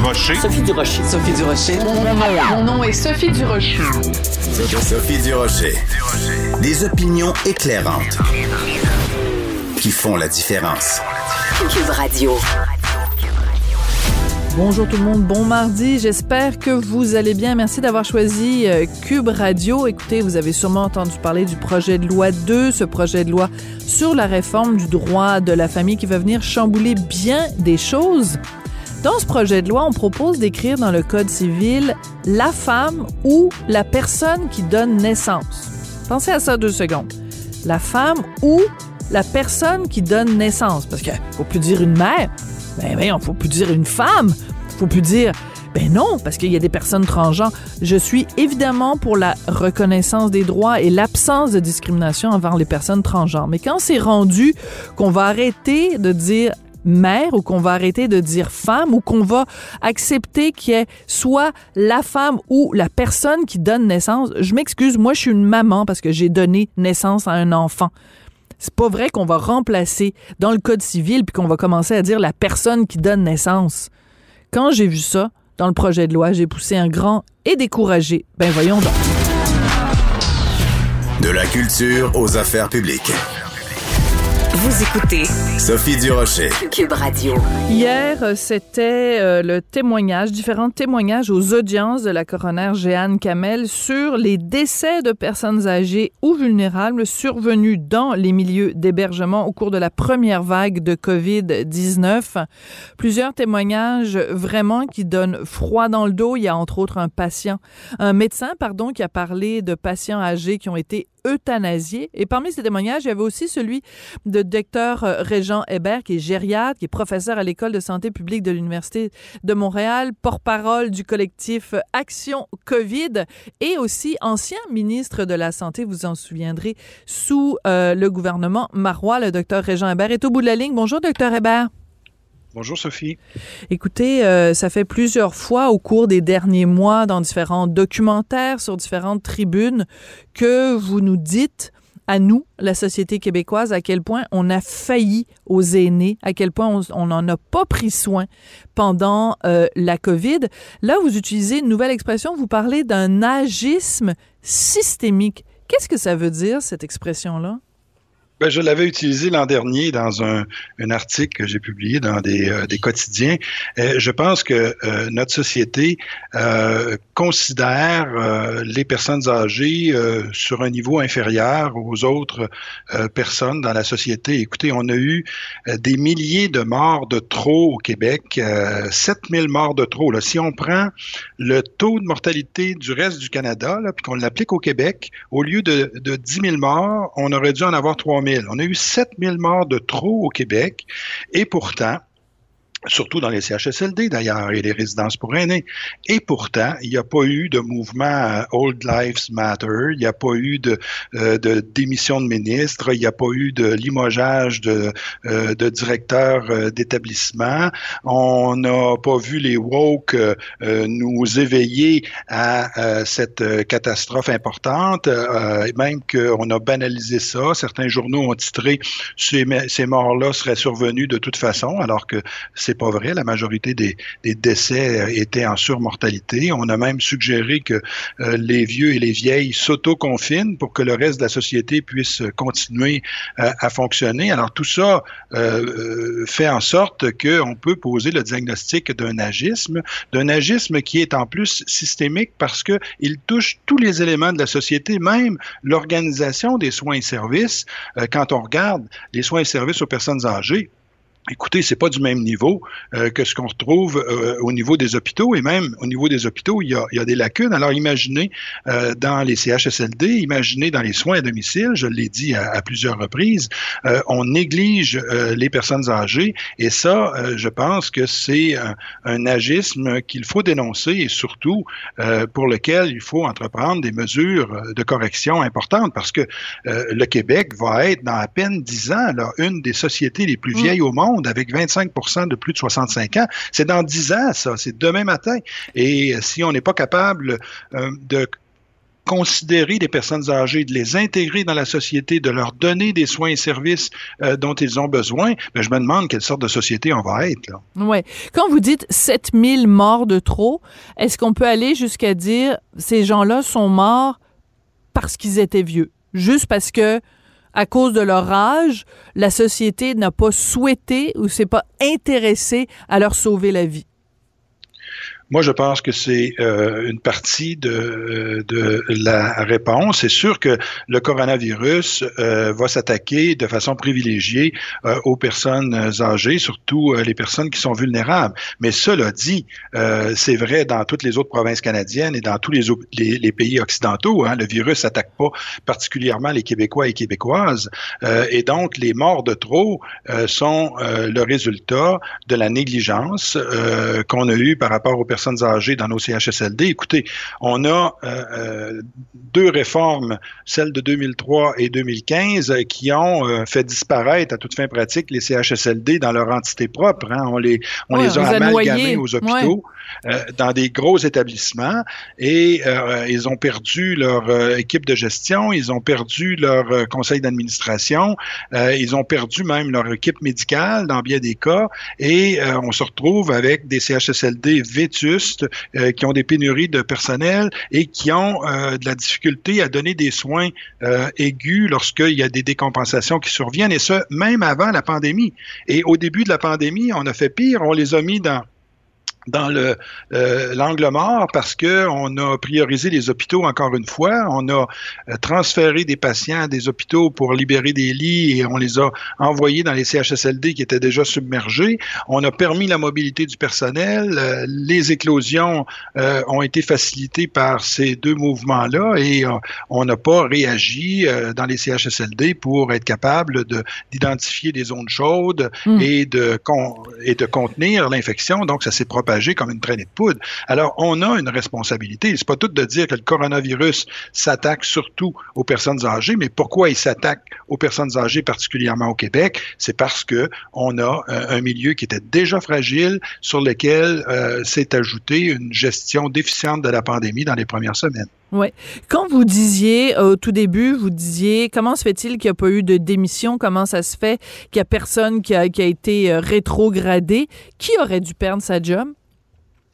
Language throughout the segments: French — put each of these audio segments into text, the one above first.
Durocher. Sophie Durocher. Sophie Durocher. Mon nom est Sophie Durocher. Sophie Durocher. Des opinions éclairantes qui font la différence. Cube Radio. Bonjour tout le monde, bon mardi. J'espère que vous allez bien. Merci d'avoir choisi euh, Cube Radio. Écoutez, vous avez sûrement entendu parler du projet de loi 2, ce projet de loi sur la réforme du droit de la famille qui va venir chambouler bien des choses. Dans ce projet de loi, on propose d'écrire dans le Code civil la femme ou la personne qui donne naissance. Pensez à ça deux secondes. La femme ou la personne qui donne naissance. Parce qu'il faut plus dire une mère. Ben voyons, faut plus dire une femme. Faut plus dire ben non, parce qu'il y a des personnes transgenres. Je suis évidemment pour la reconnaissance des droits et l'absence de discrimination envers les personnes transgenres. Mais quand c'est rendu qu'on va arrêter de dire mère ou qu'on va arrêter de dire femme ou qu'on va accepter qu'il y ait soit la femme ou la personne qui donne naissance. Je m'excuse, moi je suis une maman parce que j'ai donné naissance à un enfant. C'est pas vrai qu'on va remplacer dans le code civil puis qu'on va commencer à dire la personne qui donne naissance. Quand j'ai vu ça dans le projet de loi, j'ai poussé un grand et découragé. Ben voyons donc. De la culture aux affaires publiques. Vous écoutez Sophie Durocher. Cube Radio. Hier, euh, c'était euh, le témoignage, différents témoignages aux audiences de la coroner Jeanne Kamel sur les décès de personnes âgées ou vulnérables survenus dans les milieux d'hébergement au cours de la première vague de COVID-19. Plusieurs témoignages vraiment qui donnent froid dans le dos. Il y a entre autres un patient, un médecin, pardon, qui a parlé de patients âgés qui ont été Et parmi ces témoignages, il y avait aussi celui de docteur euh, Régent Hébert, qui est gériatre, qui est professeur à l'École de santé publique de l'Université de Montréal, porte-parole du collectif Action COVID et aussi ancien ministre de la Santé, vous en souviendrez, sous euh, le gouvernement Marois. Le docteur Régent Hébert est au bout de la ligne. Bonjour, docteur Hébert. Bonjour Sophie. Écoutez, euh, ça fait plusieurs fois au cours des derniers mois dans différents documentaires sur différentes tribunes que vous nous dites à nous, la société québécoise, à quel point on a failli aux aînés, à quel point on n'en a pas pris soin pendant euh, la COVID. Là, vous utilisez une nouvelle expression, vous parlez d'un agisme systémique. Qu'est-ce que ça veut dire, cette expression-là? Ben, je l'avais utilisé l'an dernier dans un, un, article que j'ai publié dans des, euh, des quotidiens. Euh, je pense que euh, notre société considère les personnes âgées sur un niveau inférieur aux autres personnes dans la société. Écoutez, on a eu des milliers de morts de trop au Québec, 7000 morts de trop. Là. Si on prend le taux de mortalité du reste du Canada, là, puis qu'on l'applique au Québec, au lieu de, de 10 000 morts, on aurait dû en avoir 3 000. On a eu 7000 morts de trop au Québec. Et pourtant, surtout dans les CHSLD d'ailleurs et les résidences pour aînés. Et pourtant, il n'y a pas eu de mouvement euh, Old Lives Matter, il n'y a pas eu de, euh, démission de ministre, il n'y a pas eu de limogeage de, euh, directeurs euh, d'établissement. On n'a pas vu les woke euh, nous éveiller à cette catastrophe importante, même qu'on a banalisé ça. Certains journaux ont titré ces, ces morts-là seraient survenus de toute façon, alors que c'est c'est pas vrai. La majorité des, décès euh, étaient en surmortalité. On a même suggéré que euh, les vieux et les vieilles s'auto-confinent pour que le reste de la société puisse continuer euh, à fonctionner. Alors tout ça fait en sorte qu'on peut poser le diagnostic d'un agisme, d'un agisme qui est en plus systémique parce que il touche tous les éléments de la société, même l'organisation des soins et services. quand on regarde les soins et services aux personnes âgées, Écoutez, c'est pas du même niveau euh, que ce qu'on retrouve euh, au niveau des hôpitaux et même au niveau des hôpitaux, il y a, il y a des lacunes. Alors imaginez euh, dans les CHSLD, imaginez dans les soins à domicile, je l'ai dit à, à, plusieurs reprises, on néglige les personnes âgées et ça, je pense que c'est un, un, agisme qu'il faut dénoncer et surtout pour lequel il faut entreprendre des mesures de correction importantes parce que le Québec va être dans à peine dix ans là, une des sociétés les plus vieilles mmh. au monde avec 25% de plus de 65 ans. C'est dans 10 ans, ça. C'est demain matin. Et si on n'est pas capable euh, de considérer les personnes âgées, de les intégrer dans la société, de leur donner des soins et services euh, dont ils ont besoin, ben, je me demande quelle sorte de société on va être. Là. Ouais. Quand vous dites 7000 morts de trop, est-ce qu'on peut aller jusqu'à dire ces gens-là sont morts parce qu'ils étaient vieux? Juste parce que à cause de leur âge, la société n'a pas souhaité ou s'est pas intéressée à leur sauver la vie. Moi, je pense que c'est euh, une partie de, de la réponse. C'est sûr que le coronavirus euh, va s'attaquer de façon privilégiée euh, aux personnes âgées, surtout les personnes qui sont vulnérables. Mais cela dit, c'est vrai dans toutes les autres provinces canadiennes et dans tous les pays occidentaux. Hein, le virus n'attaque pas particulièrement les Québécois et Québécoises. et donc, les morts de trop sont le résultat de la négligence qu'on a eue par rapport aux personnes personnes âgées dans nos CHSLD. Écoutez, on a euh, euh, deux réformes, celle de 2003 et 2015, qui ont euh, fait disparaître à toute fin pratique les CHSLD dans leur entité propre. Hein. On les, on les a amalgamés aux hôpitaux. Euh, dans des gros établissements et euh, ils ont perdu leur euh, équipe de gestion, ils ont perdu leur conseil d'administration, ils ont perdu même leur équipe médicale dans bien des cas et on se retrouve avec des CHSLD vétustes qui ont des pénuries de personnel et qui ont de la difficulté à donner des soins aigus lorsqu'il y a des décompensations qui surviennent et ce, même avant la pandémie. Et au début de la pandémie, on a fait pire, on les a mis dans dans le euh, l'angle mort parce que on a priorisé les hôpitaux encore une fois, on a euh, transféré des patients à des hôpitaux pour libérer des lits et on les a envoyés dans les CHSLD qui étaient déjà submergés. On a permis la mobilité du personnel, euh, les éclosions ont été facilitées par ces deux mouvements-là et on n'a pas réagi dans les CHSLD pour être capable de d'identifier des zones chaudes hmm. et de et de contenir l'infection. Donc ça s'est propagé comme une traînée de poudre. Alors, on a une responsabilité. C'est pas tout de dire que le coronavirus s'attaque surtout aux personnes âgées, mais pourquoi il s'attaque aux personnes âgées, particulièrement au Québec? C'est parce que on a euh, un milieu qui était déjà fragile, sur lequel euh, s'est ajoutée une gestion déficiente de la pandémie dans les premières semaines. Oui. Quand vous disiez au tout début, vous disiez comment se fait-il qu'il n'y a pas eu de démission? Comment ça se fait qu'il n'y a personne qui a, qui a été euh, rétrogradé? Qui aurait dû perdre sa job?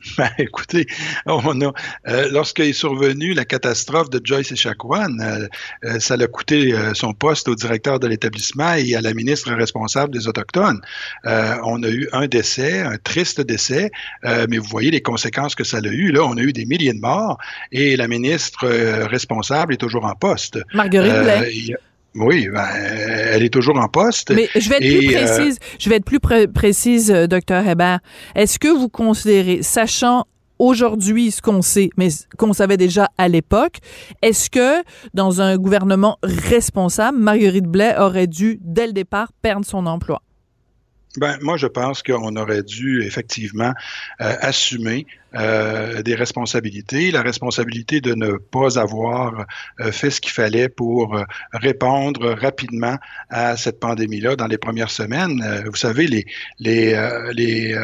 Ben, écoutez, on a, euh, lorsqu'est survenue la catastrophe de Joyce et euh, euh, ça l'a coûté euh, son poste au directeur de l'établissement et à la ministre responsable des Autochtones. on a eu un décès, un triste décès, mais vous voyez les conséquences que ça a eu. Là, on a eu des milliers de morts et la ministre responsable est toujours en poste. Marguerite Blais. Oui, ben, elle est toujours en poste. Mais je vais être plus euh, précise. je vais être plus précise, euh, docteur Hébert. Est-ce que vous considérez, sachant aujourd'hui ce qu'on sait, mais qu'on savait déjà à l'époque, est-ce que dans un gouvernement responsable, Marguerite Blais aurait dû dès le départ perdre son emploi? Ben, moi, je pense qu'on aurait dû effectivement euh, assumer euh, des responsabilités, la responsabilité de ne pas avoir euh, fait ce qu'il fallait pour euh, répondre rapidement à cette pandémie-là dans les premières semaines. vous savez, les, les, les,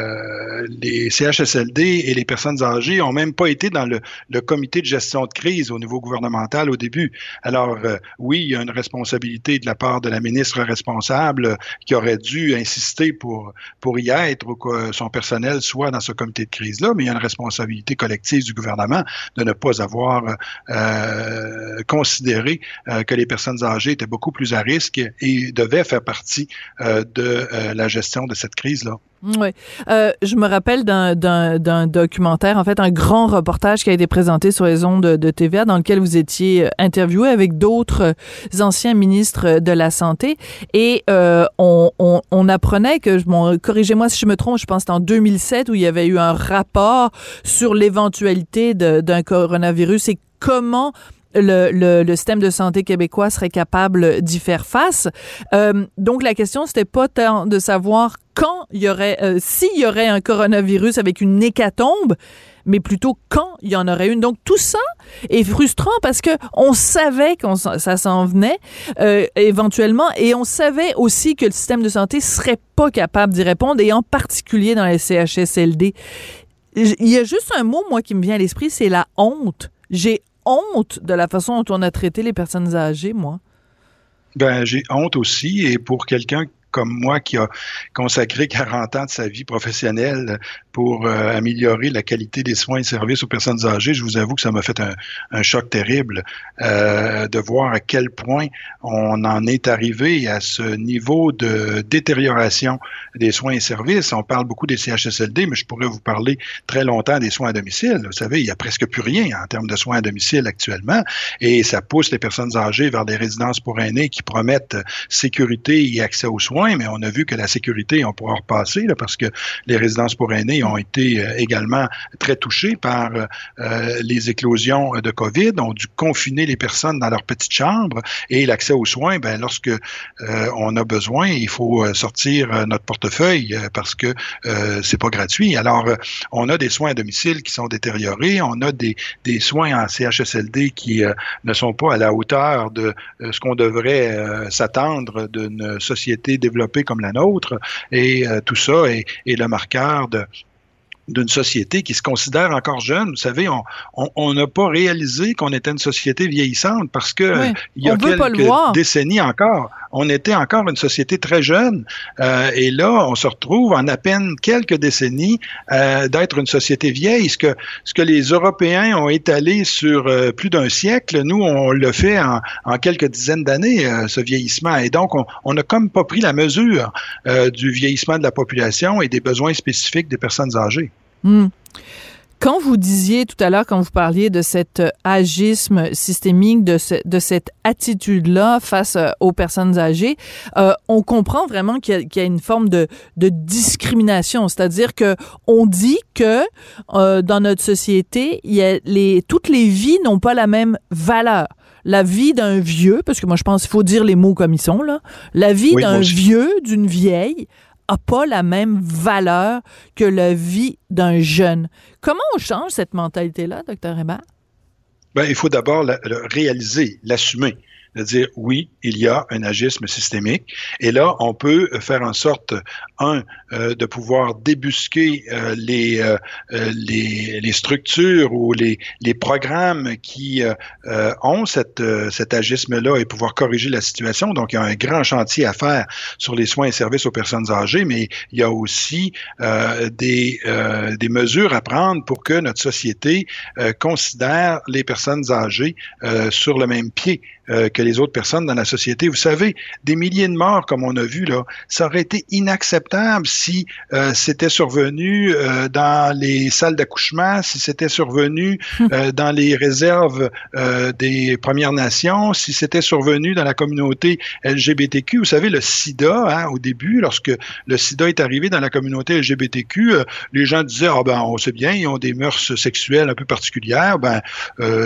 les CHSLD et les personnes âgées ont même pas été dans le, le, comité de gestion de crise au niveau gouvernemental au début. Alors, oui, il y a une responsabilité de la part de la ministre responsable qui aurait dû insister pour, pour y être ou que son personnel soit dans ce comité de crise-là, mais il y a une responsabilité responsabilité collective du gouvernement de ne pas avoir euh, considéré euh, que les personnes âgées étaient beaucoup plus à risque et devaient faire partie euh, de la gestion de cette crise-là. Oui. Euh, je me rappelle d'un documentaire, en fait, un grand reportage qui a été présenté sur les ondes de, TVA dans lequel vous étiez interviewé avec d'autres anciens ministres de la Santé et euh, on, on, on, apprenait que, bon, corrigez-moi si je me trompe, je pense que c'était en 2007 où il y avait eu un rapport sur l'éventualité d'un coronavirus et comment le, le, le, système de santé québécois serait capable d'y faire face. Euh, donc la question c'était pas tant de savoir quand il y aurait, euh, s'il y aurait un coronavirus avec une hécatombe, mais plutôt quand il y en aurait une. Donc tout ça est frustrant parce que on savait que ça s'en venait euh, éventuellement et on savait aussi que le système de santé serait pas capable d'y répondre et en particulier dans les CHSLD. Il y a juste un mot moi qui me vient à l'esprit, c'est la honte. J'ai honte de la façon dont on a traité les personnes âgées, moi. Ben, j'ai honte aussi, et pour quelqu'un comme moi qui a consacré 40 ans de sa vie professionnelle pour euh, améliorer la qualité des soins et services aux personnes âgées, je vous avoue que ça m'a fait un, choc terrible euh, de voir à quel point on en est arrivé à ce niveau de détérioration des soins et services. On parle beaucoup des CHSLD, mais je pourrais vous parler très longtemps des soins à domicile. Vous savez, il y a presque plus rien en termes de soins à domicile actuellement, et ça pousse les personnes âgées vers des résidences pour aînés qui promettent sécurité et accès aux soins mais on a vu que la sécurité, on pourra repasser, là, parce que les résidences pour aînés ont été euh, également très touchées par euh, les éclosions de COVID, ont dû confiner les personnes dans leur petite chambre et l'accès aux soins, ben, lorsque euh, on a besoin, il faut sortir notre portefeuille parce que c'est pas gratuit. Alors, on a des soins à domicile qui sont détériorés, on a des, des soins en CHSLD qui ne sont pas à la hauteur de ce qu'on devrait s'attendre d'une société développée comme la nôtre, et euh, tout ça est, est le marqueur de, d'une société qui se considère encore jeune. Vous savez, on n'a pas réalisé qu'on était une société vieillissante parce que il y a quelques décennies encore, on était encore une société très jeune. Euh, et là, on se retrouve en à peine quelques décennies euh, d'être une société vieille. Ce que, ce que les Européens ont étalé sur euh, plus d'un siècle, nous, on le fait en, en quelques dizaines d'années, ce vieillissement. Et donc, on n'a comme pas pris la mesure du vieillissement de la population et des besoins spécifiques des personnes âgées. Hmm. Quand vous disiez tout à l'heure, quand vous parliez de cet euh, agisme systémique, de, de cette attitude-là face euh, aux personnes âgées, euh, on comprend vraiment qu'il y, y, a une forme de, de discrimination. C'est-à-dire que on dit que euh, dans notre société, il y a les, toutes les vies n'ont pas la même valeur la vie d'un vieux, parce que moi je pense qu'il faut dire les mots comme ils sont là, la vie d'un vieux, d'une vieille a pas la même valeur que la vie d'un jeune. Comment on change cette mentalité-là, docteur Hébert? Ben, il faut d'abord le réaliser, l'assumer de dire oui, il y a un agisme systémique. Et là, on peut faire en sorte, un, euh, de pouvoir débusquer euh, les, euh, les, les, structures ou les, les programmes qui ont cette, cet agisme-là et pouvoir corriger la situation. Donc, il y a un grand chantier à faire sur les soins et services aux personnes âgées, mais il y a aussi des, des mesures à prendre pour que notre société considère les personnes âgées sur le même pied euh, que les autres personnes dans la société. Vous savez, des milliers de morts, comme on a vu là, ça aurait été inacceptable si euh, c'était survenu euh, dans les salles d'accouchement, si c'était survenu dans les réserves des Premières Nations, si c'était survenu dans la communauté LGBTQ. Vous savez, le SIDA, hein, au début, lorsque le SIDA est arrivé dans la communauté LGBTQ, les gens disaient, ah ben, on sait bien, ils ont des mœurs sexuelles un peu particulières, ben,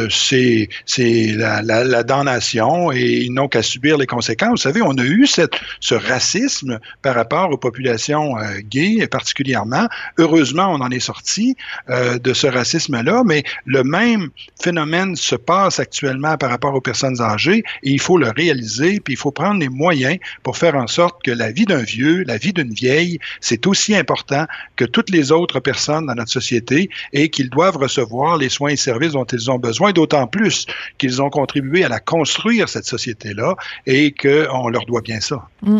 c'est c'est la, la, la damnation et ils n'ont qu'à subir les conséquences. Vous savez, on a eu ce racisme par rapport aux populations euh, gays particulièrement. Heureusement, on en est sorti euh, de ce racisme-là, mais le même phénomène se passe actuellement par rapport aux personnes âgées et il faut le réaliser, puis il faut prendre les moyens pour faire en sorte que la vie d'un vieux, la vie d'une vieille, c'est aussi important que toutes les autres personnes dans notre société et qu'ils doivent recevoir les soins et services dont ils ont besoin, d'autant plus qu'ils ont contribué à la construction cette société-là et qu'on leur doit bien ça. Mm.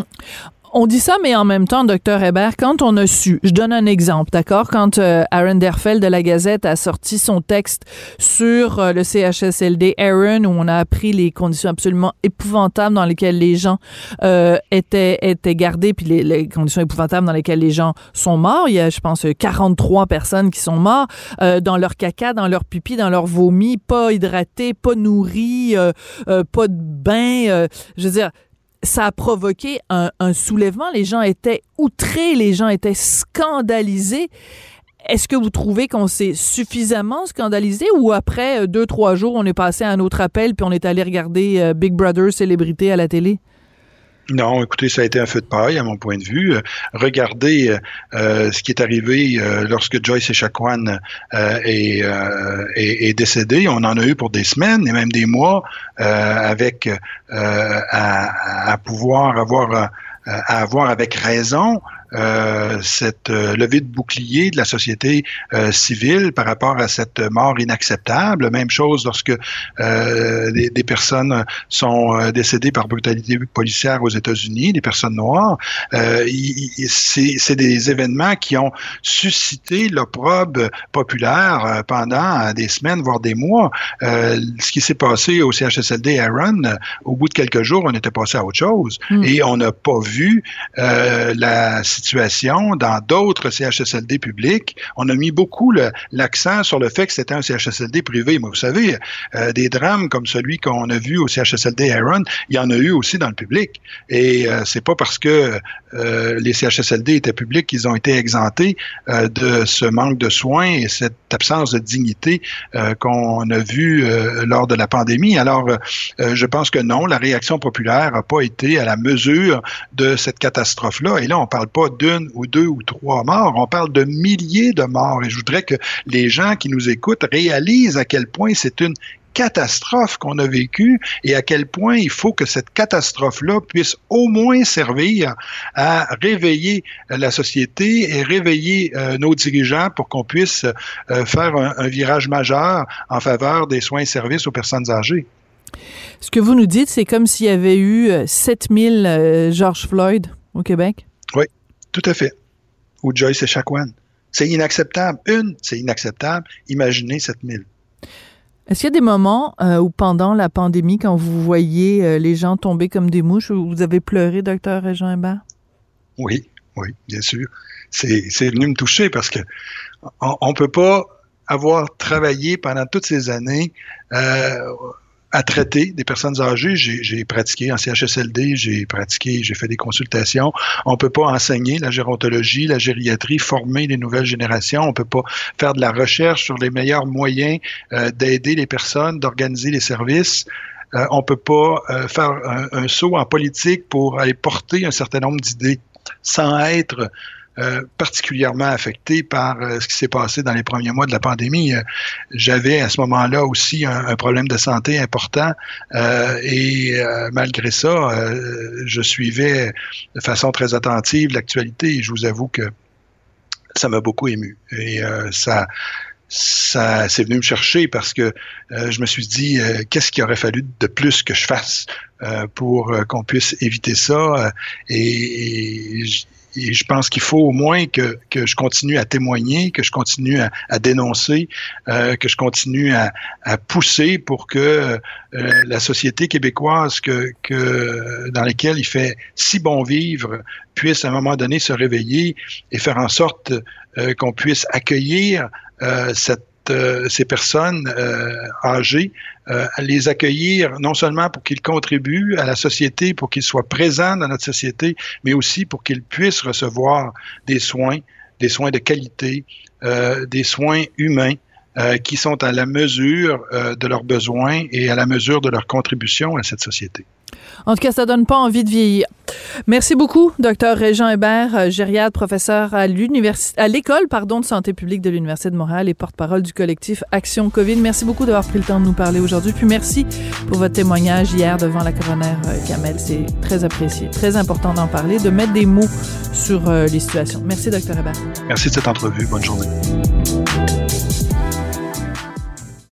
On dit ça, mais en même temps, docteur Hébert, quand on a su, je donne un exemple, d'accord, quand euh, Aaron Derfeld de la Gazette a sorti son texte sur euh, le CHSLD Aaron, où on a appris les conditions absolument épouvantables dans lesquelles les gens euh, étaient étaient gardés, puis les, conditions épouvantables dans lesquelles les gens sont morts. Il y a, je pense, 43 personnes qui sont mortes dans leur caca, dans leur pipi, dans leur vomi, pas hydratés, pas nourris, pas de bain. je veux dire ça a provoqué un, soulèvement. Les gens étaient outrés, les gens étaient scandalisés. Est-ce que vous trouvez qu'on s'est suffisamment scandalisé ou après euh, deux, trois jours, on est passé à un autre appel puis on est allé regarder euh, Big Brother célébrité à la télé? Non, écoutez, ça a été un feu de paille à mon point de vue. Euh, regardez euh, euh, ce qui est arrivé lorsque Joyce Echaquan est, est, décédé. On en a eu pour des semaines et même des mois avec à, à, pouvoir avoir à avoir avec raison euh, cette euh, levée de bouclier de la société euh, civile par rapport à cette mort inacceptable. Même chose lorsque des, des, personnes sont décédées par brutalité policière aux États-Unis, des personnes noires. C'est des événements qui ont suscité l'opprobre populaire pendant des semaines, voire des mois. ce qui s'est passé au CHSLD Aaron, au bout de quelques jours, on était passé à autre chose. Mm. Et on n'a pas vu la dans d'autres CHSLD publics. On a mis beaucoup l'accent sur le fait que c'était un CHSLD privé. Mais vous savez, euh, des drames comme celui qu'on a vu au CHSLD Aaron, il y en a eu aussi dans le public. Et euh, c'est pas parce que euh, les CHSLD étaient publics qu'ils ont été exemptés euh, de ce manque de soins et cette absence de dignité qu'on a vu lors de la pandémie. Alors, je pense que non, la réaction populaire n'a pas été à la mesure de cette catastrophe-là. Et là, on parle pas d'une ou deux ou trois morts, on parle de milliers de morts. Et je voudrais que les gens qui nous écoutent réalisent à quel point c'est une catastrophe qu'on a vécue et à quel point il faut que cette catastrophe-là puisse au moins servir à réveiller la société et réveiller euh, nos dirigeants pour qu'on puisse euh, faire un, virage majeur en faveur des soins et services aux personnes âgées. Ce que vous nous dites, c'est comme s'il y avait eu 7000 euh, George Floyd au Québec? Tout à fait. Ou Joyce et Chacoan. C'est inacceptable. Une, c'est inacceptable. Imaginez 7000. Est-ce qu'il y a des moments euh, où pendant la pandémie, quand vous voyez euh, les gens tomber comme des mouches, où vous avez pleuré, docteur Hébert? Oui, oui, bien sûr. C'est venu me toucher parce que on, ne peut pas avoir travaillé pendant toutes ces années euh, à traiter des personnes âgées. J'ai pratiqué en CHSLD, j'ai pratiqué, j'ai fait des consultations. On peut pas enseigner la gérontologie, la gériatrie, former les nouvelles générations. On peut pas faire de la recherche sur les meilleurs moyens euh, d'aider les personnes, d'organiser les services. Euh, on peut pas euh, faire un, saut en politique pour aller porter un certain nombre d'idées sans être euh, particulièrement affecté par euh, ce qui s'est passé dans les premiers mois de la pandémie. Euh, j'avais à ce moment-là aussi un, problème de santé important et malgré ça, je suivais de façon très attentive l'actualité et je vous avoue que ça m'a beaucoup ému. Et ça, ça c'est venu me chercher parce que je me suis dit qu'est-ce qu'il aurait fallu de plus que je fasse pour qu'on puisse éviter ça? Et, et et je pense qu'il faut au moins que, je continue à témoigner, que je continue à, dénoncer, euh, que je continue à, pousser pour que euh, la société québécoise que, que, dans laquelle il fait si bon vivre puisse à un moment donné se réveiller et faire en sorte euh, qu'on puisse accueillir cette ces personnes euh, âgées, euh, les accueillir non seulement pour qu'ils contribuent à la société, pour qu'ils soient présents dans notre société, mais aussi pour qu'ils puissent recevoir des soins, des soins de qualité, des soins humains qui sont à la mesure de leurs besoins et à la mesure de leur contribution à cette société. En tout cas, ça donne pas envie de vieillir. Merci beaucoup, docteur Régent Hébert, euh, gériade, professeur à l'université, à l'école, pardon, de santé publique de l'Université de Montréal et porte-parole du collectif Action COVID. Merci beaucoup d'avoir pris le temps de nous parler aujourd'hui. Puis merci pour votre témoignage hier devant la coroner euh, Kamel. C'est très apprécié, très important d'en parler, de mettre des mots sur euh, les situations. Merci, docteur Hébert. Merci de cette entrevue. Bonne journée.